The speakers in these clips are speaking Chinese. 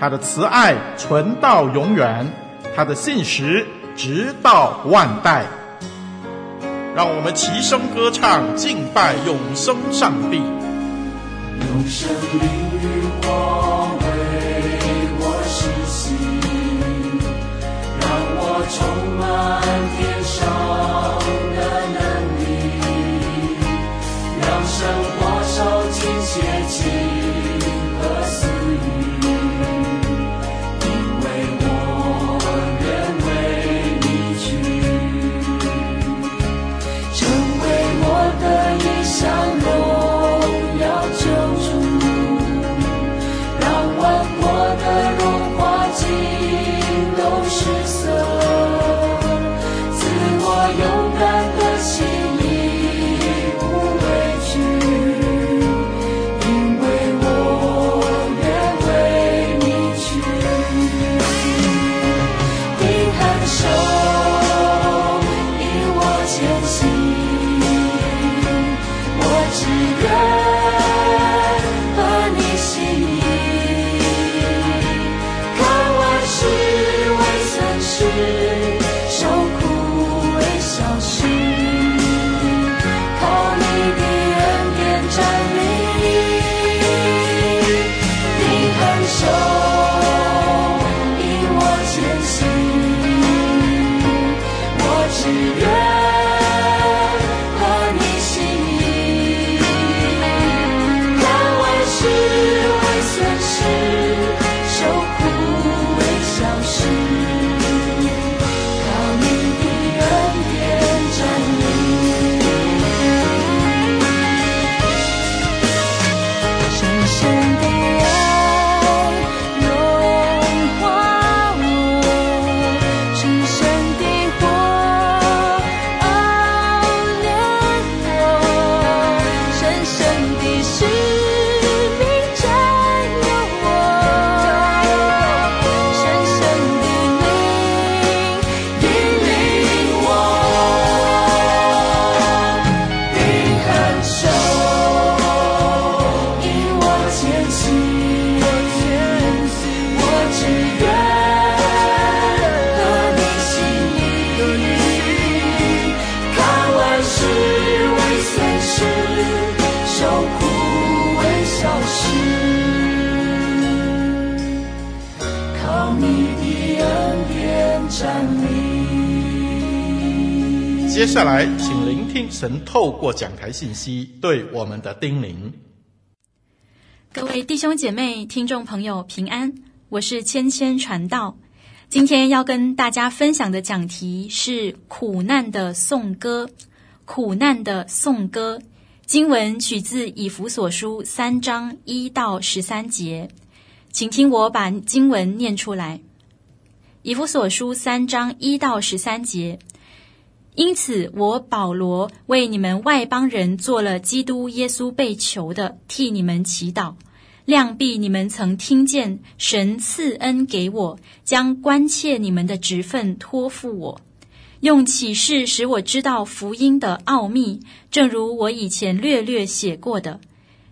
他的慈爱存到永远，他的信实直到万代。让我们齐声歌唱，敬拜永生上帝。用生命与火为我施洗，让我充满天上听神透过讲台信息对我们的叮咛。各位弟兄姐妹、听众朋友平安，我是千千传道。今天要跟大家分享的讲题是苦难的颂歌。苦难的颂歌，经文取自以弗所书三章一到十三节，请听我把经文念出来。以弗所书三章一到十三节。因此，我保罗为你们外邦人做了基督耶稣被囚的，替你们祈祷。谅必你们曾听见神赐恩给我，将关切你们的职分托付我，用启示使我知道福音的奥秘，正如我以前略略写过的。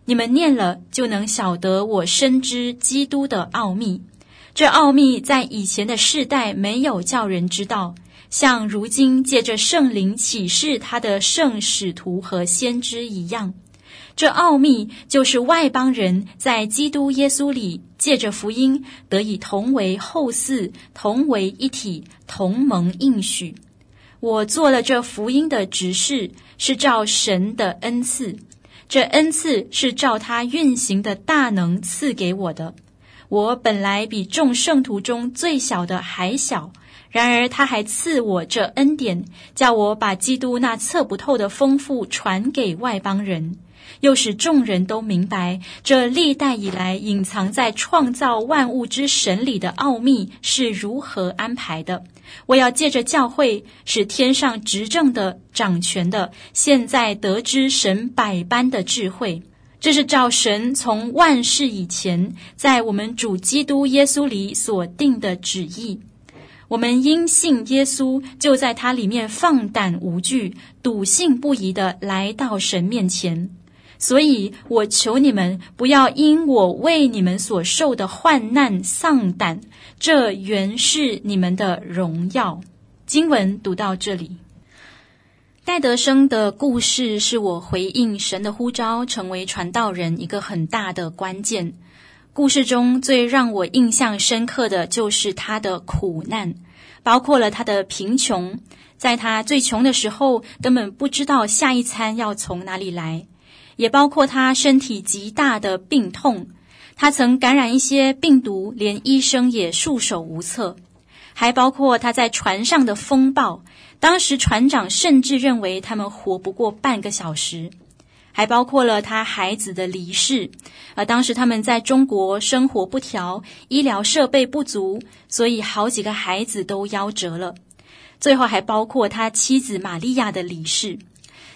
你们念了，就能晓得我深知基督的奥秘。这奥秘在以前的世代没有叫人知道。像如今借着圣灵启示他的圣使徒和先知一样，这奥秘就是外邦人在基督耶稣里借着福音得以同为后嗣，同为一体，同盟应许。我做了这福音的执事，是照神的恩赐，这恩赐是照他运行的大能赐给我的。我本来比众圣徒中最小的还小。然而，他还赐我这恩典，叫我把基督那测不透的丰富传给外邦人，又使众人都明白这历代以来隐藏在创造万物之神里的奥秘是如何安排的。我要借着教会，使天上执政的、掌权的，现在得知神百般的智慧。这是照神从万世以前，在我们主基督耶稣里所定的旨意。我们因信耶稣，就在他里面放胆无惧、笃信不疑地来到神面前。所以我求你们不要因我为你们所受的患难丧胆，这原是你们的荣耀。经文读到这里，戴德生的故事是我回应神的呼召，成为传道人一个很大的关键。故事中最让我印象深刻的就是他的苦难，包括了他的贫穷，在他最穷的时候，根本不知道下一餐要从哪里来；也包括他身体极大的病痛，他曾感染一些病毒，连医生也束手无策；还包括他在船上的风暴，当时船长甚至认为他们活不过半个小时。还包括了他孩子的离世，而当时他们在中国生活不调，医疗设备不足，所以好几个孩子都夭折了。最后还包括他妻子玛利亚的离世。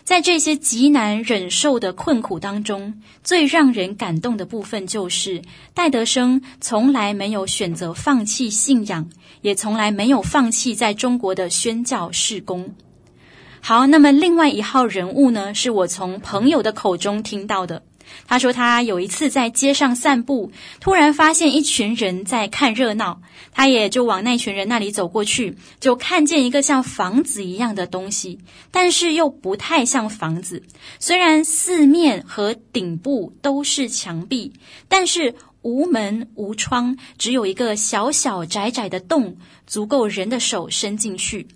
在这些极难忍受的困苦当中，最让人感动的部分就是戴德生从来没有选择放弃信仰，也从来没有放弃在中国的宣教事工。好，那么另外一号人物呢，是我从朋友的口中听到的。他说他有一次在街上散步，突然发现一群人在看热闹，他也就往那群人那里走过去，就看见一个像房子一样的东西，但是又不太像房子。虽然四面和顶部都是墙壁，但是无门无窗，只有一个小小窄窄的洞，足够人的手伸进去。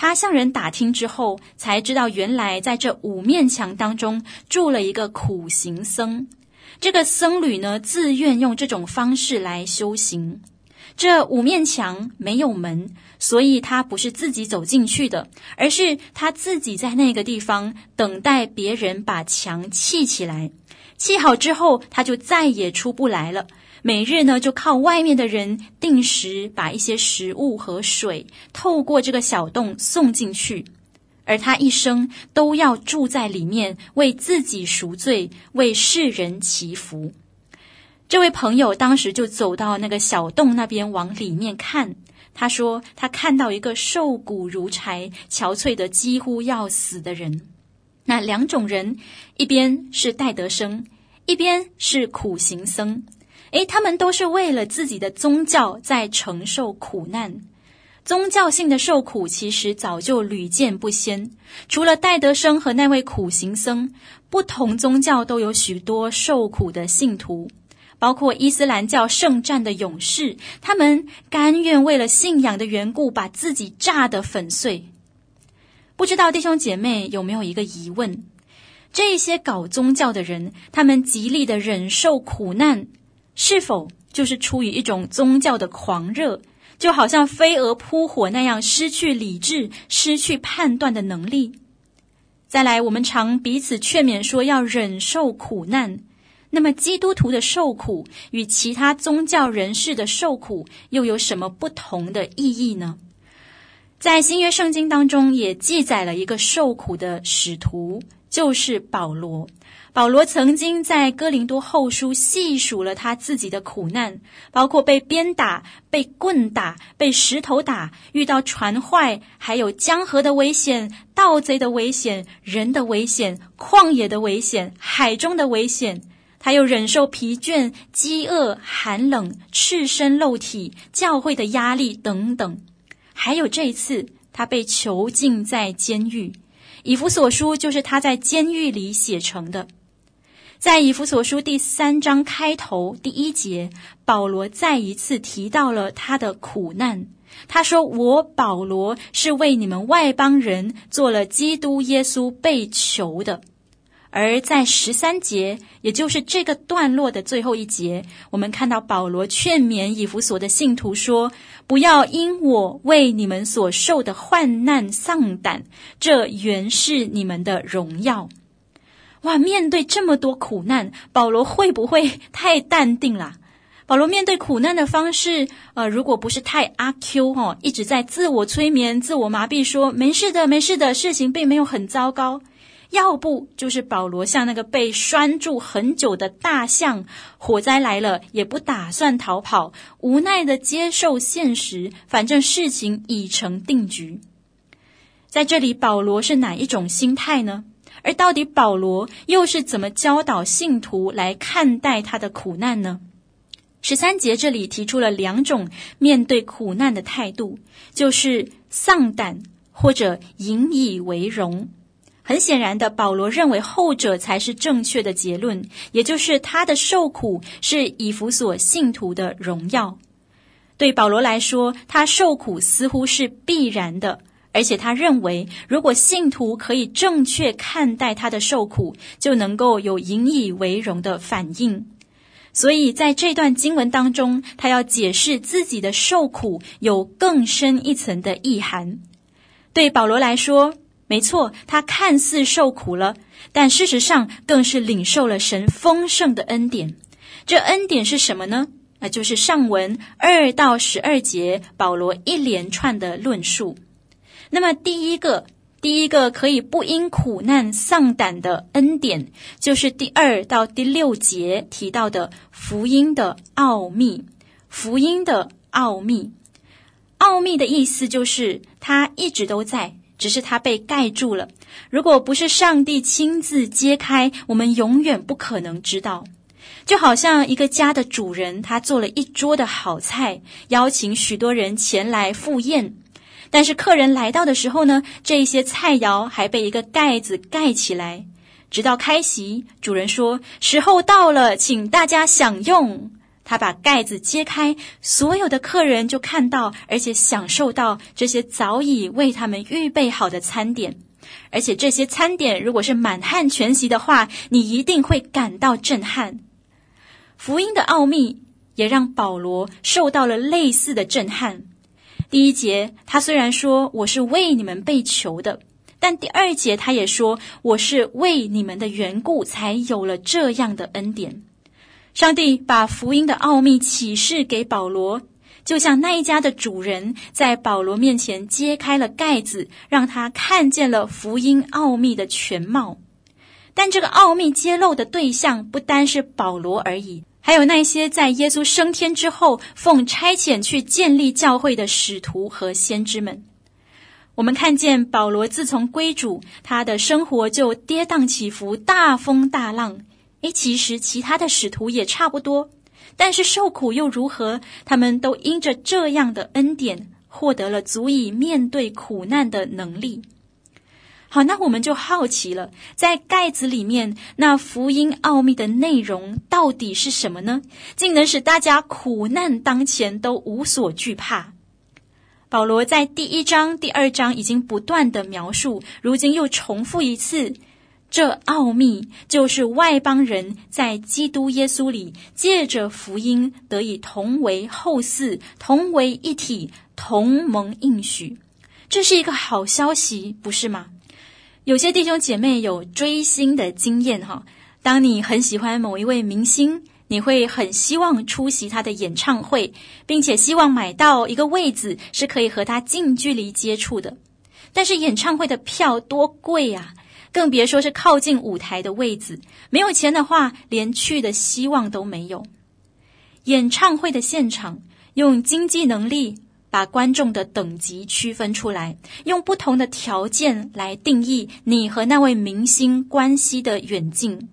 他向人打听之后，才知道原来在这五面墙当中住了一个苦行僧。这个僧侣呢，自愿用这种方式来修行。这五面墙没有门，所以他不是自己走进去的，而是他自己在那个地方等待别人把墙砌起来。砌好之后，他就再也出不来了。每日呢，就靠外面的人定时把一些食物和水透过这个小洞送进去，而他一生都要住在里面，为自己赎罪，为世人祈福。这位朋友当时就走到那个小洞那边，往里面看。他说，他看到一个瘦骨如柴、憔悴得几乎要死的人。那两种人，一边是戴德生，一边是苦行僧。诶，他们都是为了自己的宗教在承受苦难。宗教性的受苦其实早就屡见不鲜。除了戴德生和那位苦行僧，不同宗教都有许多受苦的信徒，包括伊斯兰教圣战的勇士，他们甘愿为了信仰的缘故把自己炸得粉碎。不知道弟兄姐妹有没有一个疑问：这些搞宗教的人，他们极力的忍受苦难。是否就是出于一种宗教的狂热，就好像飞蛾扑火那样失去理智、失去判断的能力？再来，我们常彼此劝勉说要忍受苦难，那么基督徒的受苦与其他宗教人士的受苦又有什么不同的意义呢？在新约圣经当中也记载了一个受苦的使徒，就是保罗。保罗曾经在哥林多后书细数了他自己的苦难，包括被鞭打、被棍打、被石头打、遇到船坏、还有江河的危险、盗贼的危险、人的危险、旷野的危险、海中的危险。他又忍受疲倦、饥饿、寒冷、赤身露体、教会的压力等等。还有这一次，他被囚禁在监狱。以弗所书就是他在监狱里写成的。在以弗所书第三章开头第一节，保罗再一次提到了他的苦难。他说：“我保罗是为你们外邦人做了基督耶稣被囚的。”而在十三节，也就是这个段落的最后一节，我们看到保罗劝勉以弗所的信徒说：“不要因我为你们所受的患难丧胆，这原是你们的荣耀。”哇！面对这么多苦难，保罗会不会 太淡定了？保罗面对苦难的方式，呃，如果不是太阿 Q 哈、哦，一直在自我催眠、自我麻痹说，说没事的、没事的，事情并没有很糟糕。要不就是保罗像那个被拴住很久的大象，火灾来了也不打算逃跑，无奈的接受现实，反正事情已成定局。在这里，保罗是哪一种心态呢？而到底保罗又是怎么教导信徒来看待他的苦难呢？十三节这里提出了两种面对苦难的态度，就是丧胆或者引以为荣。很显然的，保罗认为后者才是正确的结论，也就是他的受苦是以弗所信徒的荣耀。对保罗来说，他受苦似乎是必然的。而且他认为，如果信徒可以正确看待他的受苦，就能够有引以为荣的反应。所以在这段经文当中，他要解释自己的受苦有更深一层的意涵。对保罗来说，没错，他看似受苦了，但事实上更是领受了神丰盛的恩典。这恩典是什么呢？那就是上文二到十二节，保罗一连串的论述。那么，第一个，第一个可以不因苦难丧胆的恩典，就是第二到第六节提到的福音的奥秘。福音的奥秘，奥秘的意思就是它一直都在，只是它被盖住了。如果不是上帝亲自揭开，我们永远不可能知道。就好像一个家的主人，他做了一桌的好菜，邀请许多人前来赴宴。但是客人来到的时候呢，这些菜肴还被一个盖子盖起来，直到开席，主人说：“时候到了，请大家享用。”他把盖子揭开，所有的客人就看到，而且享受到这些早已为他们预备好的餐点。而且这些餐点如果是满汉全席的话，你一定会感到震撼。福音的奥秘也让保罗受到了类似的震撼。第一节，他虽然说我是为你们被囚的，但第二节他也说我是为你们的缘故才有了这样的恩典。上帝把福音的奥秘启示给保罗，就像那一家的主人在保罗面前揭开了盖子，让他看见了福音奥秘的全貌。但这个奥秘揭露的对象不单是保罗而已。还有那些在耶稣升天之后奉差遣去建立教会的使徒和先知们，我们看见保罗自从归主，他的生活就跌宕起伏、大风大浪。诶，其实其他的使徒也差不多，但是受苦又如何？他们都因着这样的恩典，获得了足以面对苦难的能力。好，那我们就好奇了，在盖子里面，那福音奥秘的内容到底是什么呢？竟能使大家苦难当前都无所惧怕。保罗在第一章、第二章已经不断的描述，如今又重复一次，这奥秘就是外邦人在基督耶稣里借着福音得以同为后嗣，同为一体，同盟应许。这是一个好消息，不是吗？有些弟兄姐妹有追星的经验哈，当你很喜欢某一位明星，你会很希望出席他的演唱会，并且希望买到一个位子是可以和他近距离接触的。但是演唱会的票多贵啊，更别说是靠近舞台的位子，没有钱的话，连去的希望都没有。演唱会的现场，用经济能力。把观众的等级区分出来，用不同的条件来定义你和那位明星关系的远近。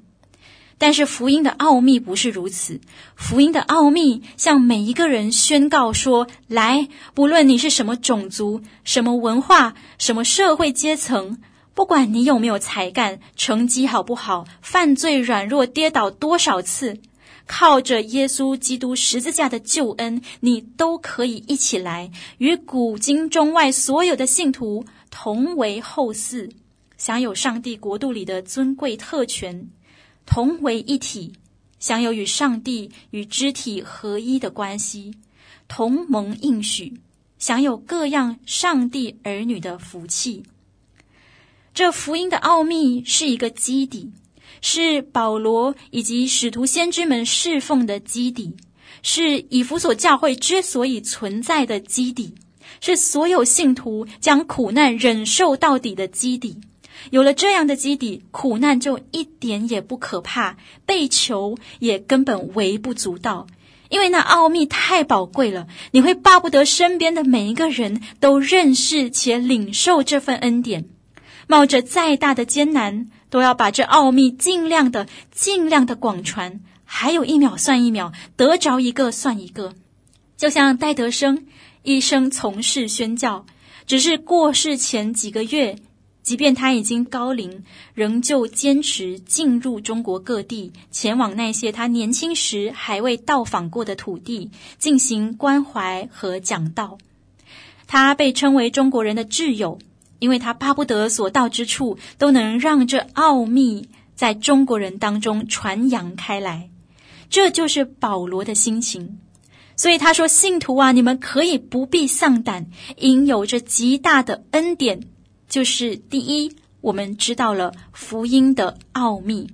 但是福音的奥秘不是如此，福音的奥秘向每一个人宣告说：来，不论你是什么种族、什么文化、什么社会阶层，不管你有没有才干，成绩好不好，犯罪软弱，跌倒多少次，靠着耶稣基督十字架的救恩，你都可以一起来，与古今中外所有的信徒同为后嗣，享有上帝国度里的尊贵特权，同为一体，享有与上帝与肢体合一的关系，同盟应许，享有各样上帝儿女的福气。这福音的奥秘是一个基底，是保罗以及使徒先知们侍奉的基底，是以弗所教会之所以存在的基底，是所有信徒将苦难忍受到底的基底。有了这样的基底，苦难就一点也不可怕，被囚也根本微不足道，因为那奥秘太宝贵了。你会巴不得身边的每一个人都认识且领受这份恩典。冒着再大的艰难，都要把这奥秘尽量的、尽量的广传。还有一秒算一秒，得着一个算一个。就像戴德生一生从事宣教，只是过世前几个月，即便他已经高龄，仍旧坚持进入中国各地，前往那些他年轻时还未到访过的土地，进行关怀和讲道。他被称为中国人的挚友。因为他巴不得所到之处都能让这奥秘在中国人当中传扬开来，这就是保罗的心情。所以他说：“信徒啊，你们可以不必丧胆，因有着极大的恩典。就是第一，我们知道了福音的奥秘。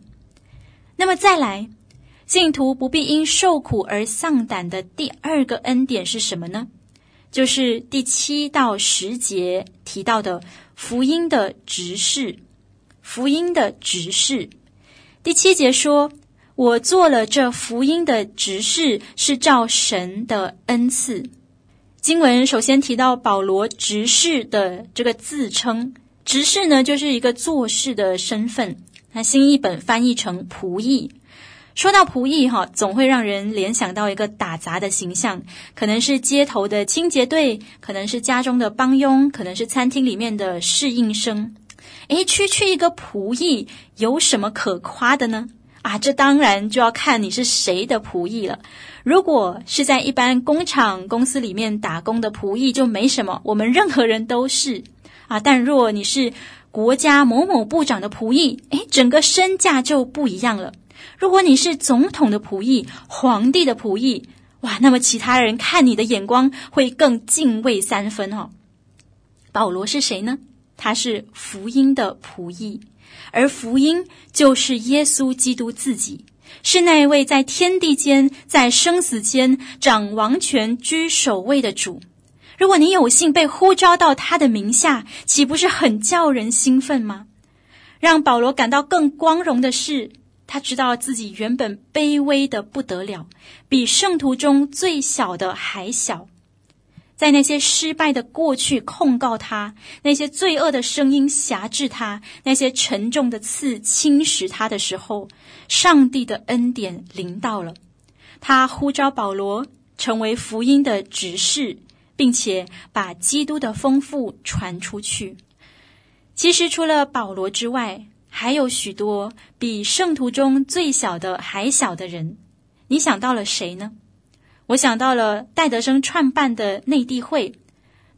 那么再来，信徒不必因受苦而丧胆的第二个恩典是什么呢？”就是第七到十节提到的福音的执事，福音的执事。第七节说：“我做了这福音的执事，是照神的恩赐。”经文首先提到保罗执事的这个自称，执事呢就是一个做事的身份。那新译本翻译成仆役。说到仆役哈，总会让人联想到一个打杂的形象，可能是街头的清洁队，可能是家中的帮佣，可能是餐厅里面的侍应生。诶，区区一个仆役有什么可夸的呢？啊，这当然就要看你是谁的仆役了。如果是在一般工厂、公司里面打工的仆役，就没什么，我们任何人都是啊。但若你是国家某某部长的仆役，诶，整个身价就不一样了。如果你是总统的仆役、皇帝的仆役，哇，那么其他人看你的眼光会更敬畏三分哦。保罗是谁呢？他是福音的仆役，而福音就是耶稣基督自己，是那位在天地间、在生死间掌王权、居首位的主。如果你有幸被呼召到他的名下，岂不是很叫人兴奋吗？让保罗感到更光荣的是，他知道自己原本卑微的不得了，比圣徒中最小的还小。在那些失败的过去控告他，那些罪恶的声音辖制他，那些沉重的刺侵蚀他的时候，上帝的恩典临到了。他呼召保罗成为福音的执事，并且把基督的丰富传出去。其实，除了保罗之外，还有许多比圣徒中最小的还小的人，你想到了谁呢？我想到了戴德生创办的内地会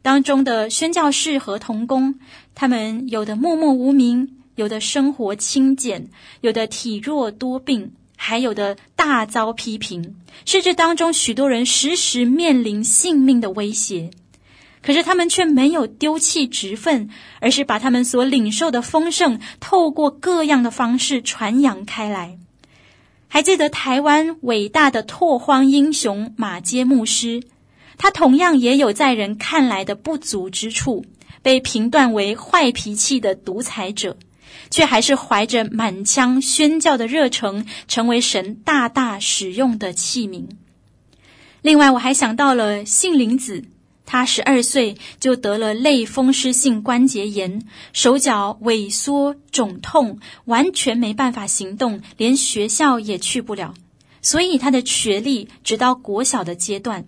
当中的宣教士和童工，他们有的默默无名，有的生活清简，有的体弱多病，还有的大遭批评，甚至当中许多人时时面临性命的威胁。可是他们却没有丢弃职分，而是把他们所领受的丰盛，透过各样的方式传扬开来。还记得台湾伟大的拓荒英雄马街牧师，他同样也有在人看来的不足之处，被评断为坏脾气的独裁者，却还是怀着满腔宣教的热诚，成为神大大使用的器皿。另外，我还想到了杏林子。他十二岁就得了类风湿性关节炎，手脚萎缩肿痛，完全没办法行动，连学校也去不了。所以他的学历直到国小的阶段。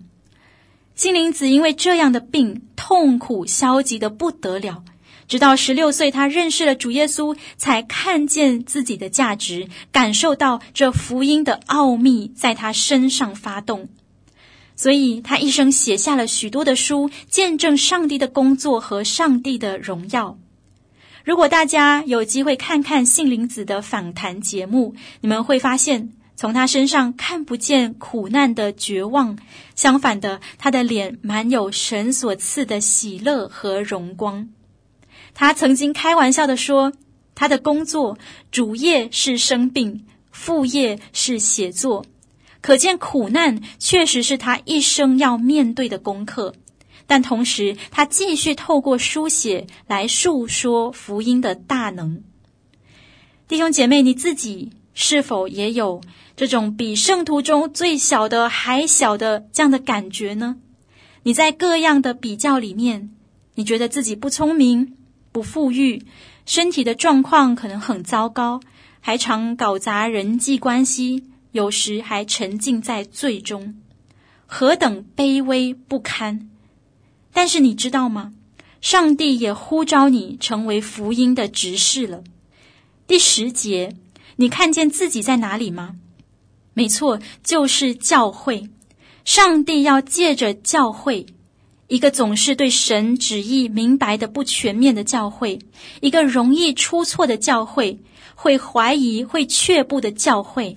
杏林子因为这样的病，痛苦消极的不得了，直到十六岁，他认识了主耶稣，才看见自己的价值，感受到这福音的奥秘在他身上发动。所以，他一生写下了许多的书，见证上帝的工作和上帝的荣耀。如果大家有机会看看杏林子的访谈节目，你们会发现，从他身上看不见苦难的绝望，相反的，他的脸满有神所赐的喜乐和荣光。他曾经开玩笑的说，他的工作主业是生病，副业是写作。可见苦难确实是他一生要面对的功课，但同时他继续透过书写来述说福音的大能。弟兄姐妹，你自己是否也有这种比圣徒中最小的还小的这样的感觉呢？你在各样的比较里面，你觉得自己不聪明、不富裕，身体的状况可能很糟糕，还常搞砸人际关系。有时还沉浸在罪中，何等卑微不堪！但是你知道吗？上帝也呼召你成为福音的执事了。第十节，你看见自己在哪里吗？没错，就是教会。上帝要借着教会，一个总是对神旨意明白的不全面的教会，一个容易出错的教会，会怀疑、会却步的教会。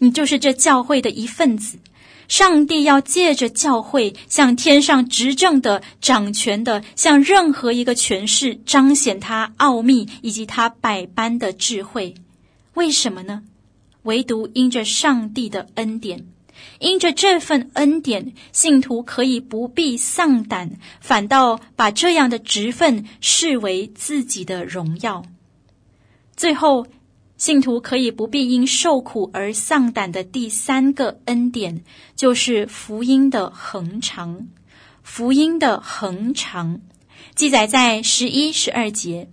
你就是这教会的一份子，上帝要借着教会向天上执政的、掌权的，向任何一个权势彰显他奥秘以及他百般的智慧。为什么呢？唯独因着上帝的恩典，因着这份恩典，信徒可以不必丧胆，反倒把这样的职分视为自己的荣耀。最后。信徒可以不必因受苦而丧胆的第三个恩典，就是福音的恒长。福音的恒长记载在十一、十二节。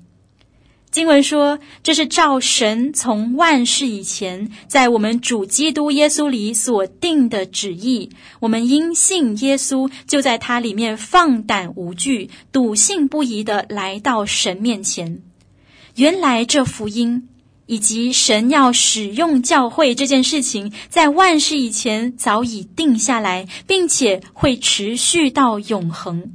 经文说，这是照神从万世以前，在我们主基督耶稣里所定的旨意。我们因信耶稣，就在他里面放胆无惧、笃信不疑地来到神面前。原来这福音。以及神要使用教会这件事情，在万世以前早已定下来，并且会持续到永恒。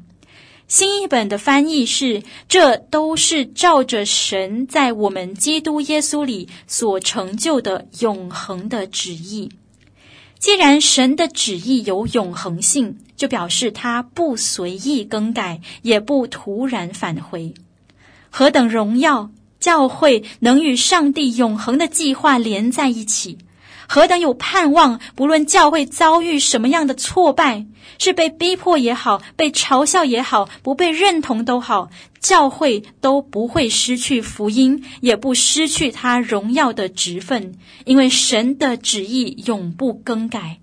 新译本的翻译是：这都是照着神在我们基督耶稣里所成就的永恒的旨意。既然神的旨意有永恒性，就表示他不随意更改，也不突然返回。何等荣耀！教会能与上帝永恒的计划连在一起，何等有盼望！不论教会遭遇什么样的挫败，是被逼迫也好，被嘲笑也好，不被认同都好，教会都不会失去福音，也不失去他荣耀的职分，因为神的旨意永不更改。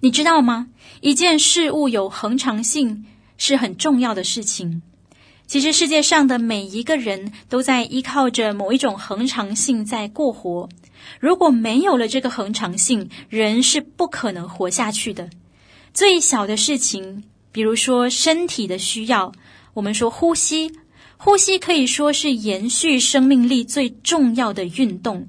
你知道吗？一件事物有恒常性是很重要的事情。其实世界上的每一个人都在依靠着某一种恒常性在过活。如果没有了这个恒常性，人是不可能活下去的。最小的事情，比如说身体的需要，我们说呼吸，呼吸可以说是延续生命力最重要的运动。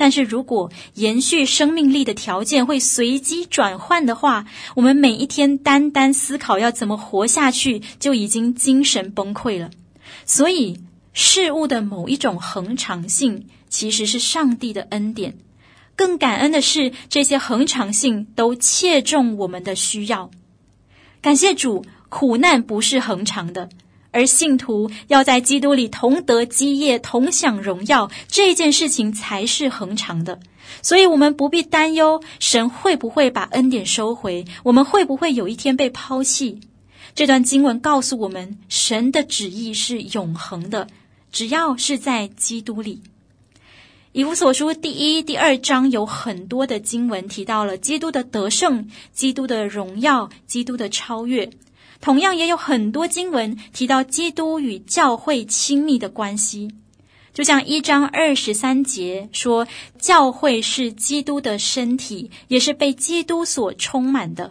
但是如果延续生命力的条件会随机转换的话，我们每一天单单思考要怎么活下去，就已经精神崩溃了。所以，事物的某一种恒常性其实是上帝的恩典。更感恩的是，这些恒常性都切中我们的需要。感谢主，苦难不是恒常的。而信徒要在基督里同得基业、同享荣耀，这件事情才是恒常的。所以，我们不必担忧神会不会把恩典收回，我们会不会有一天被抛弃。这段经文告诉我们，神的旨意是永恒的，只要是在基督里。以弗所书第一、第二章有很多的经文提到了基督的得胜、基督的荣耀、基督的超越。同样也有很多经文提到基督与教会亲密的关系，就像一章二十三节说，教会是基督的身体，也是被基督所充满的。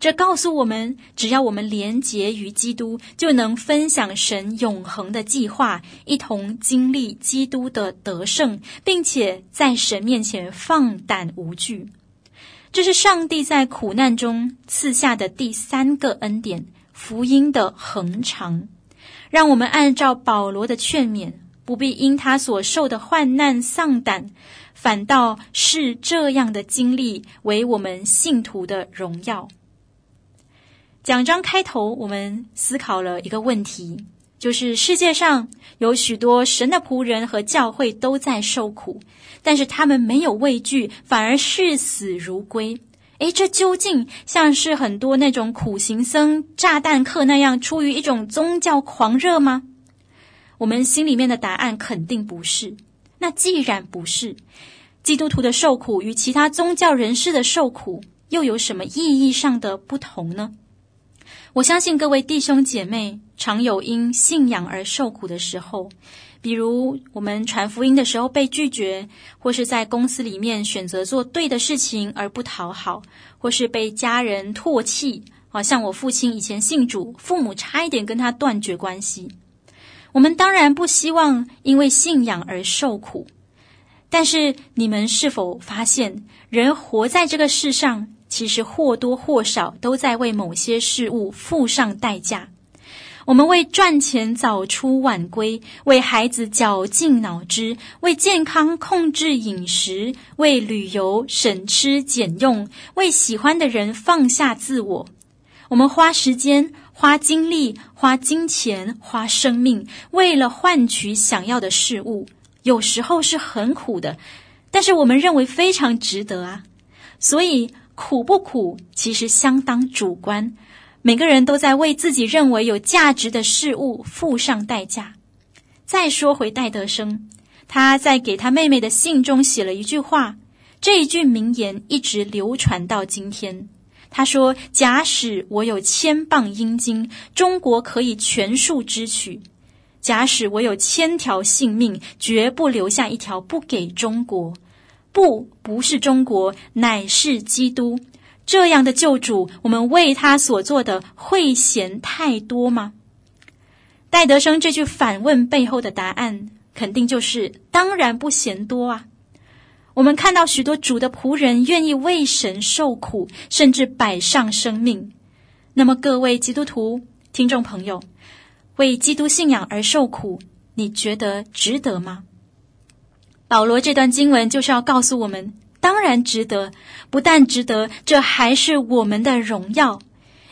这告诉我们，只要我们连结于基督，就能分享神永恒的计划，一同经历基督的得胜，并且在神面前放胆无惧。这是上帝在苦难中赐下的第三个恩典——福音的恒长。让我们按照保罗的劝勉，不必因他所受的患难丧胆。反倒是这样的经历为我们信徒的荣耀。讲章开头，我们思考了一个问题，就是世界上有许多神的仆人和教会都在受苦，但是他们没有畏惧，反而视死如归。诶，这究竟像是很多那种苦行僧、炸弹客那样，出于一种宗教狂热吗？我们心里面的答案肯定不是。那既然不是，基督徒的受苦与其他宗教人士的受苦又有什么意义上的不同呢？我相信各位弟兄姐妹常有因信仰而受苦的时候，比如我们传福音的时候被拒绝，或是在公司里面选择做对的事情而不讨好，或是被家人唾弃。好像我父亲以前信主，父母差一点跟他断绝关系。我们当然不希望因为信仰而受苦，但是你们是否发现，人活在这个世上，其实或多或少都在为某些事物付上代价。我们为赚钱早出晚归，为孩子绞尽脑汁，为健康控制饮食，为旅游省吃俭用，为喜欢的人放下自我。我们花时间。花精力、花金钱、花生命，为了换取想要的事物，有时候是很苦的，但是我们认为非常值得啊。所以苦不苦，其实相当主观。每个人都在为自己认为有价值的事物付上代价。再说回戴德生，他在给他妹妹的信中写了一句话，这一句名言一直流传到今天。他说：“假使我有千磅英金，中国可以全数支取；假使我有千条性命，绝不留下一条不给中国。不，不是中国，乃是基督。这样的救主，我们为他所做的，会嫌太多吗？”戴德生这句反问背后的答案，肯定就是：当然不嫌多啊。我们看到许多主的仆人愿意为神受苦，甚至摆上生命。那么，各位基督徒听众朋友，为基督信仰而受苦，你觉得值得吗？保罗这段经文就是要告诉我们，当然值得。不但值得，这还是我们的荣耀。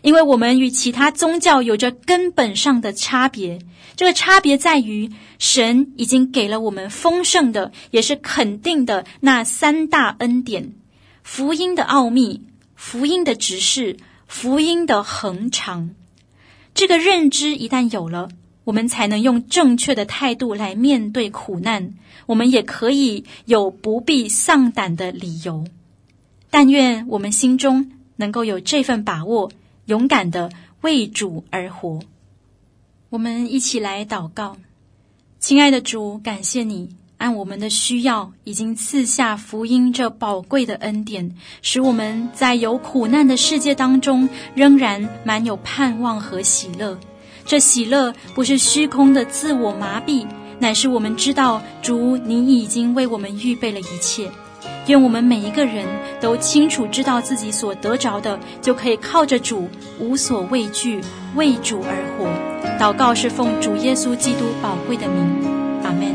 因为我们与其他宗教有着根本上的差别，这个差别在于，神已经给了我们丰盛的，也是肯定的那三大恩典：福音的奥秘、福音的职事、福音的恒长。这个认知一旦有了，我们才能用正确的态度来面对苦难，我们也可以有不必丧胆的理由。但愿我们心中能够有这份把握。勇敢的为主而活，我们一起来祷告。亲爱的主，感谢你按我们的需要，已经赐下福音这宝贵的恩典，使我们在有苦难的世界当中，仍然满有盼望和喜乐。这喜乐不是虚空的自我麻痹，乃是我们知道主，您已经为我们预备了一切。愿我们每一个人都清楚知道自己所得着的，就可以靠着主无所畏惧，为主而活。祷告是奉主耶稣基督宝贵的名，阿门。